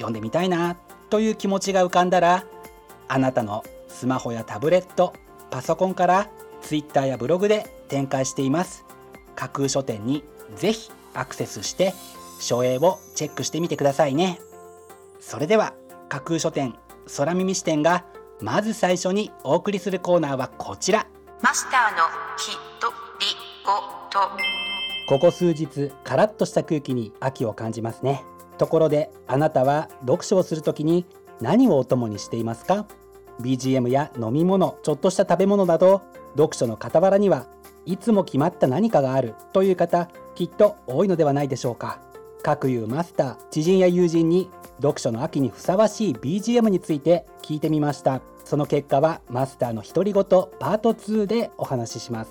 読んでみたいなという気持ちが浮かんだらあなたのスマホやタブレットパソコンから Twitter やブログで展開しています。架空書店にぜひアクセスして書影をチェックしてみてくださいね。それでは架空書店空耳視点がまず最初にお送りするコーナーはこちら。マスターのひとりごと。ここ数日カラッとした空気に秋を感じますねところであなたは読書をするときに何をお供にしていますか？BGM や飲み物ちょっとした食べ物など読書の傍らにはいつも決まった何かがあるという方きっと多いのではないでしょうか。各有マスター知人や友人に読書の秋にふさわしい BGM について聞いてみました。その結果はマスターの独り言パート2でお話しします。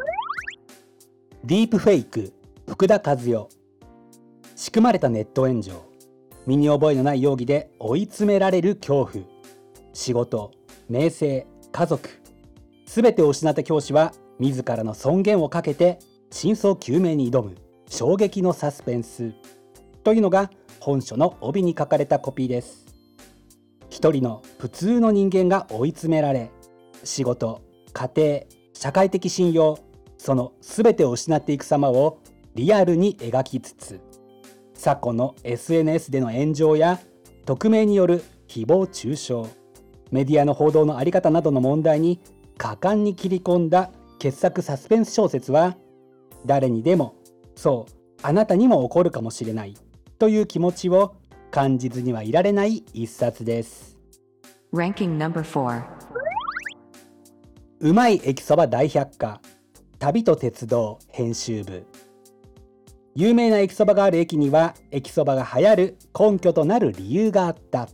ディープフェイク福田和代。仕組まれたネット炎上。身に覚えのない容疑で追い詰められる恐怖。仕事名声家族。すべてを失った教師は自らの尊厳をかけて真相究明に挑む。衝撃のサスペンス。というのが本書の帯に書かれたコピーです。一人の普通の人間が追い詰められ仕事家庭社会的信用その全てを失っていく様をリアルに描きつつ昨今の SNS での炎上や匿名による誹謗中傷メディアの報道の在り方などの問題に果敢に切り込んだ傑作サスペンス小説は誰にでもそうあなたにも起こるかもしれないという気持ちを感じずにはいられない一冊です。Ranking number 4うまい駅そば大百科旅と鉄道編集部。有名な駅そばがある駅には駅そばが流行る根拠となる理由があった。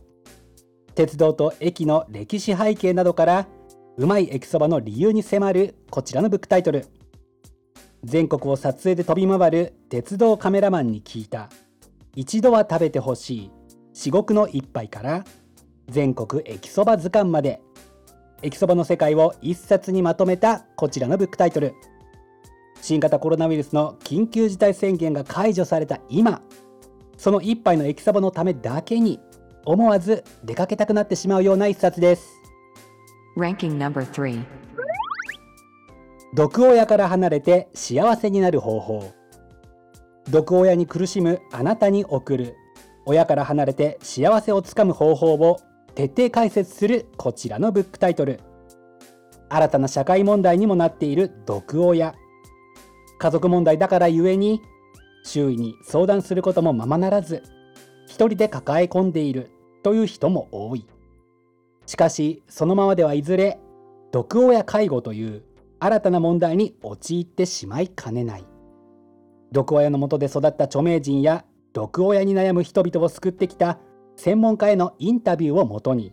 鉄道と駅の歴史背景などからうまい駅そばの理由に迫るこちらのブックタイトル。全国を撮影で飛び回る鉄道カメラマンに聞いた。一度は食べてほしい。至極の一杯から。全国駅そば図鑑まで。駅そばの世界を一冊にまとめたこちらのブックタイトル。新型コロナウイルスの緊急事態宣言が解除された今その一杯の駅そばのためだけに思わず出かけたくなってしまうような一冊です。Ranking number 3毒親から離れて幸せになる方法。毒親に苦しむあなたに送る。親から離れて幸せをつかむ方法を徹底解説するこちらのブックタイトル。新たな社会問題にもなっている毒親家族問題だからゆえに周囲に相談することもままならず一人で抱え込んでいるという人も多い。しかしそのままではいずれ毒親介護という新たな問題に陥ってしまいかねない。毒親のもとで育った著名人や毒親に悩む人々を救ってきた専門家へのインタビューをもとに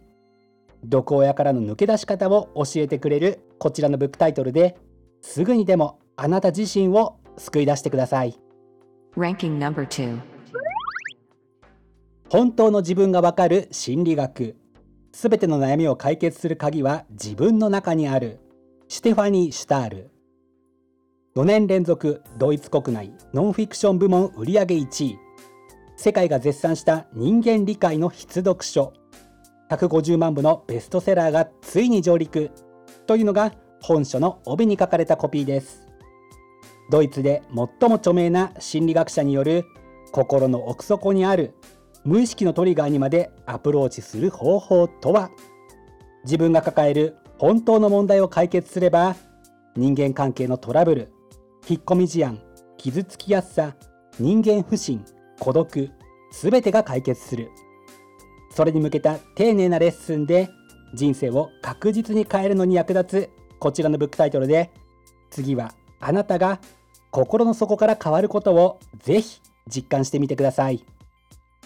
毒親からの抜け出し方を教えてくれるこちらのブックタイトルですぐにでもあなた自身を救い出してください。Ranking number 2. 本当の自分がわかる心理学。すべての悩みを解決する鍵は自分の中にある。シュテファニー・シュタール。4年連続ドイツ国内ノンフィクション部門売上1位。世界が絶賛した人間理解の必読書。150万部のベストセラーがついに上陸。というのが本書の帯に書かれたコピーですドイツで最も著名な心理学者による心の奥底にある無意識のトリガーにまでアプローチする方法とは？自分が抱える本当の問題を解決すれば人間関係のトラブル引っ込み思案傷つきやすさ人間不信孤独すべてが解決する。それに向けた丁寧なレッスンで人生を確実に変えるのに役立つこちらのブックタイトルで次はあなたが心の底から変わることをぜひ実感してみてください。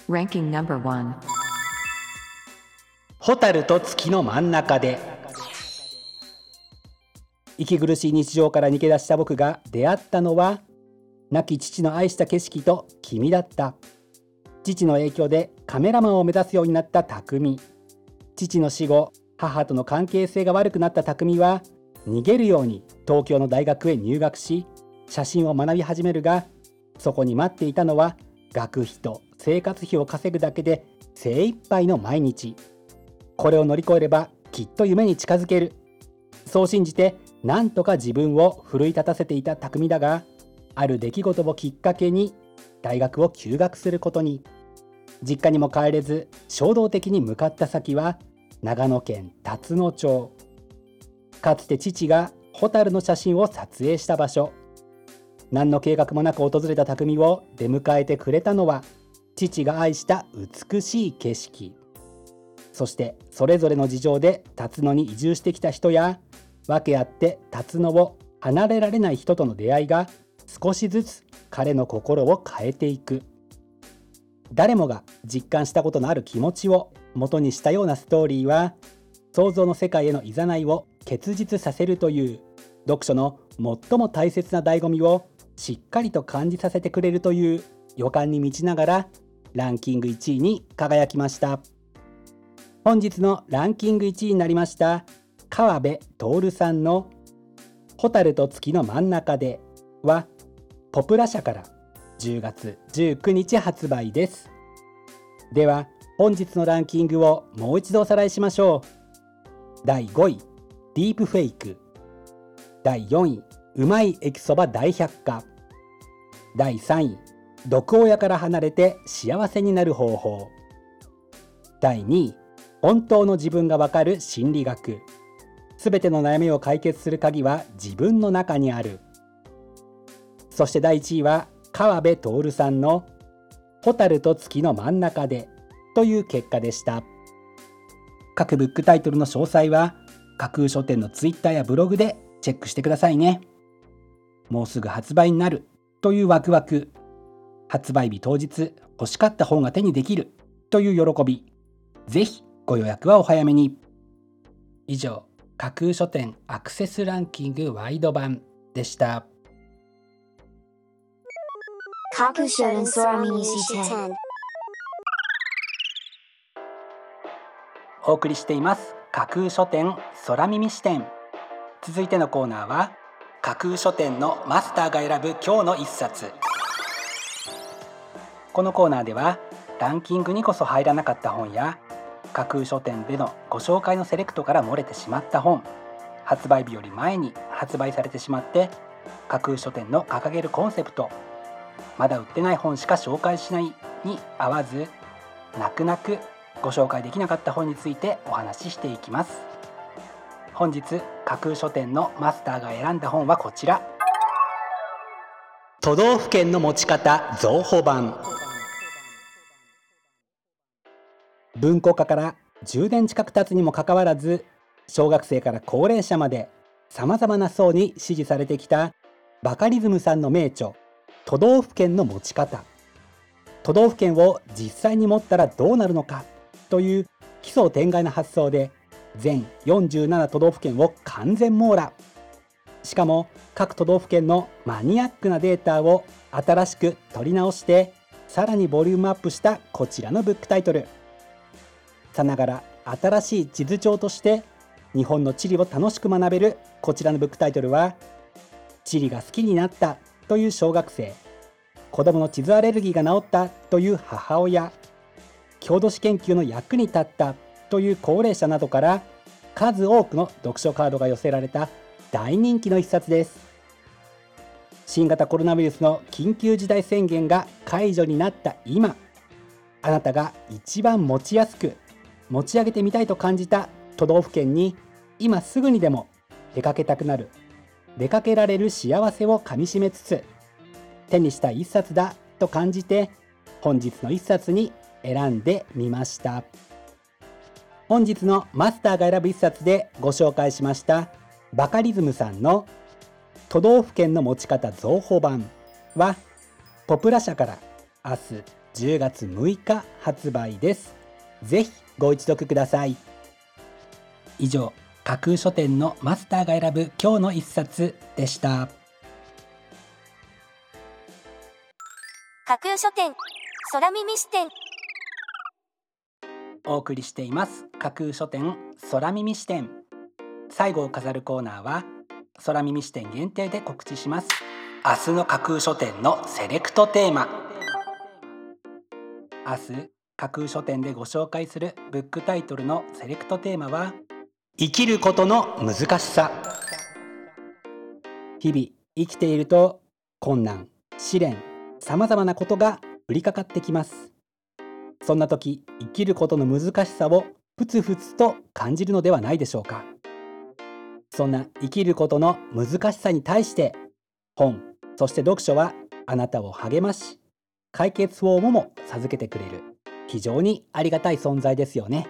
Ranking number 1. 蛍と月の真ん中で。息苦しい日常から逃げ出した僕が出会ったのは亡き父の愛した景色と君だった。父の影響でカメラマンを目指すようになった匠。父の死後母との関係性が悪くなった匠は逃げるように東京の大学へ入学し写真を学び始めるがそこに待っていたのは学費と生活費を稼ぐだけで精一杯の毎日。これを乗り越えればきっと夢に近づける。そう信じてなんとか自分を奮い立たせていた匠だがある出来事をきっかけに大学を休学することに。実家にも帰れず衝動的に向かった先は長野県辰野町。かつて父がホタルの写真を撮影した場所。何の計画もなく訪れた匠を出迎えてくれたのは父が愛した美しい景色。そしてそれぞれの事情で辰野に移住してきた人や訳あって辰野を離れられない人との出会いが少しずつ彼の心を変えていく。誰もが実感したことのある気持ちを元にしたようなストーリーは想像の世界への誘いを結実させるという読書の最も大切な醍醐味をしっかりと感じさせてくれるという予感に満ちながらランキング1位に輝きました。本日のランキング1位になりました川辺徹さんの「蛍と月の真ん中で」はポプラ社から10月19日発売です。では本日のランキングをもう一度おさらいしましょう。第5位ディープフェイク。第4位うまい駅そば大百科。第3位毒親から離れて幸せになる方法。第2位本当の自分がわかる心理学。すべての悩みを解決する鍵は自分の中にある。そして第1位は川辺徹さんの「蛍と月の真ん中で」という結果でした。各ブックタイトルの詳細は架空書店のツイッターやブログでチェックしてくださいね。もうすぐ発売になる。というワクワク。発売日当日欲しかった本が手にできる。という喜び。ぜひご予約はお早めに。以上架空書店アクセスランキングワイド版でした。架空書店空耳視点お送りしています。架空書店空耳視点続いてのコーナーは架空書店のマスターが選ぶ今日の一冊。このコーナーではランキングにこそ入らなかった本や架空書店でのご紹介のセレクトから漏れてしまった本発売日より前に発売されてしまって架空書店の掲げるコンセプトまだ売ってない本しか紹介しないに合わず泣く泣くご紹介できなかった本についてお話ししていきます。本日架空書店のマスターが選んだ本はこちら。都道府県の持ち方増補版。文庫化から10年近く経つにもかかわらず小学生から高齢者までさまざまな層に支持されてきたバカリズムさんの名著都道府県の持ち方。都道府県を実際に持ったらどうなるのかという奇想天外な発想で全47都道府県を完全網羅。しかも各都道府県のマニアックなデータを新しく取り直してさらにボリュームアップしたこちらのブックタイトル。さながら新しい地図帳として日本の地理を楽しく学べるこちらのブックタイトルは地理が好きになったという小学生子どもの地図アレルギーが治ったという母親郷土史研究の役に立ったという高齢者などから数多くの読書カードが寄せられた大人気の一冊です。新型コロナウイルスの緊急事態宣言が解除になった今あなたが一番持ちやすく持ち上げてみたいと感じた都道府県に今すぐにでも出かけたくなる出かけられる幸せをかみしめつつ手にした一冊だと感じて本日の一冊に選んでみました。本日のマスターが選ぶ一冊でご紹介しましたバカリズムさんの都道府県の持ち方増補版。はポプラ社から明日10月6日発売です。ぜひご一読ください。以上架空書店のマスターが選ぶ今日の一冊でした。架空書店空耳視点。お送りしています。架空書店空耳視点。最後を飾るコーナーは空耳視点限定で告知します。明日の架空書店のセレクトテーマ。明日架空書店でご紹介するブックタイトルのセレクトテーマは生きることの難しさ。日々生きていると困難試練さまざまなことが降りかかってきます。そんな時生きることの難しさをふつふつと感じるのではないでしょうか。そんな生きることの難しさに対して本そして読書はあなたを励まし解決法もも授けてくれる。非常にありがたい存在ですよね。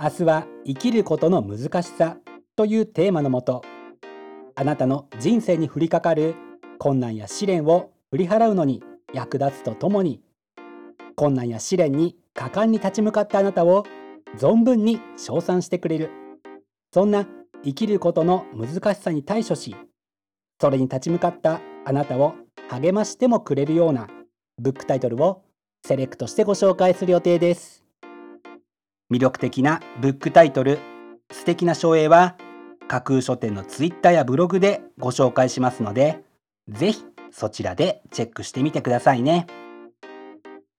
明日は生きることの難しさというテーマのもとあなたの人生に降りかかる困難や試練を振り払うのに役立つとともに困難や試練に果敢に立ち向かったあなたを存分に称賛してくれるそんな生きることの難しさに対処しそれに立ち向かったあなたを励ましてもくれるようなブックタイトルをセレクトしてご紹介する予定です。魅力的なブックタイトル素敵な書影は架空書店のツイッターやブログでご紹介しますのでぜひそちらでチェックしてみてくださいね。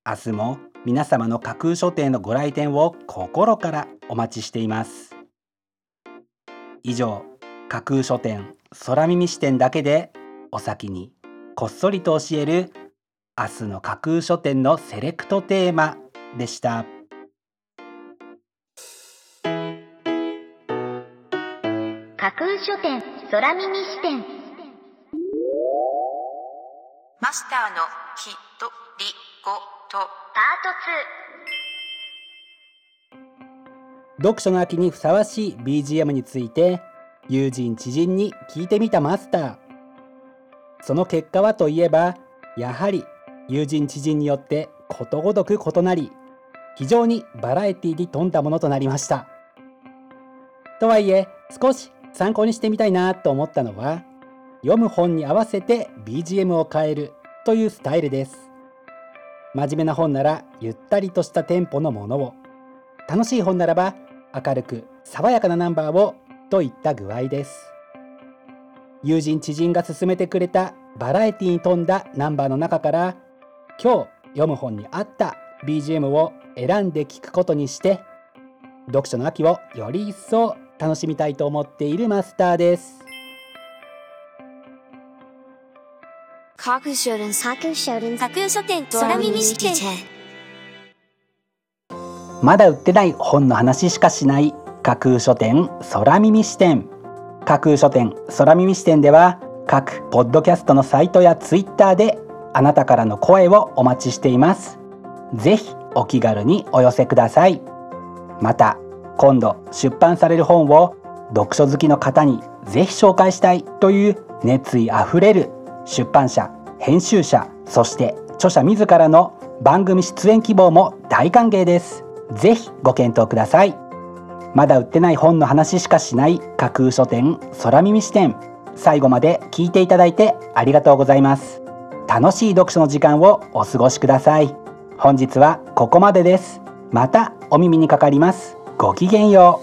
明日も皆様の架空書店のご来店を心からお待ちしています。以上架空書店空耳視点だけでお先にこっそりと教える明日の架空書店のセレクトテーマでした。架空書店空耳視点。マスターのひとりごとパ読書の秋にふさわしい BGM について友人知人に聞いてみたマスター。その結果はといえばやはり友人知人によってことごとく異なり非常にバラエティに富んだものとなりました。とはいえ少し参考にしてみたいなと思ったのは読む本に合わせて BGM を変えるというスタイルです。真面目な本ならゆったりとしたテンポのものを。楽しい本ならば明るく爽やかなナンバーをといった具合です。友人知人が勧めてくれたバラエティに富んだナンバーの中から今日読む本に合った BGM を選んで聞くことにして読書の秋をより一層楽しみたいと思っているマスターです。架空書店架空書店架空書店空耳視点まだ売ってない本の話しかしない架空書店空耳視点架空書店空耳視点では各ポッドキャストのサイトやツイッターであなたからの声をお待ちしていますぜひお気軽にお寄せくださいまた今度出版される本を読書好きの方にぜひ紹介したいという熱意あふれる出版社編集者そして著者自らの番組出演希望も大歓迎です。ぜひご検討ください。まだ売ってない本の話しかしない架空書店空耳視点最後まで聞いていただいてありがとうございます。楽しい読書の時間をお過ごしください。本日はここまでです。またお耳にかかります。ごきげんよう。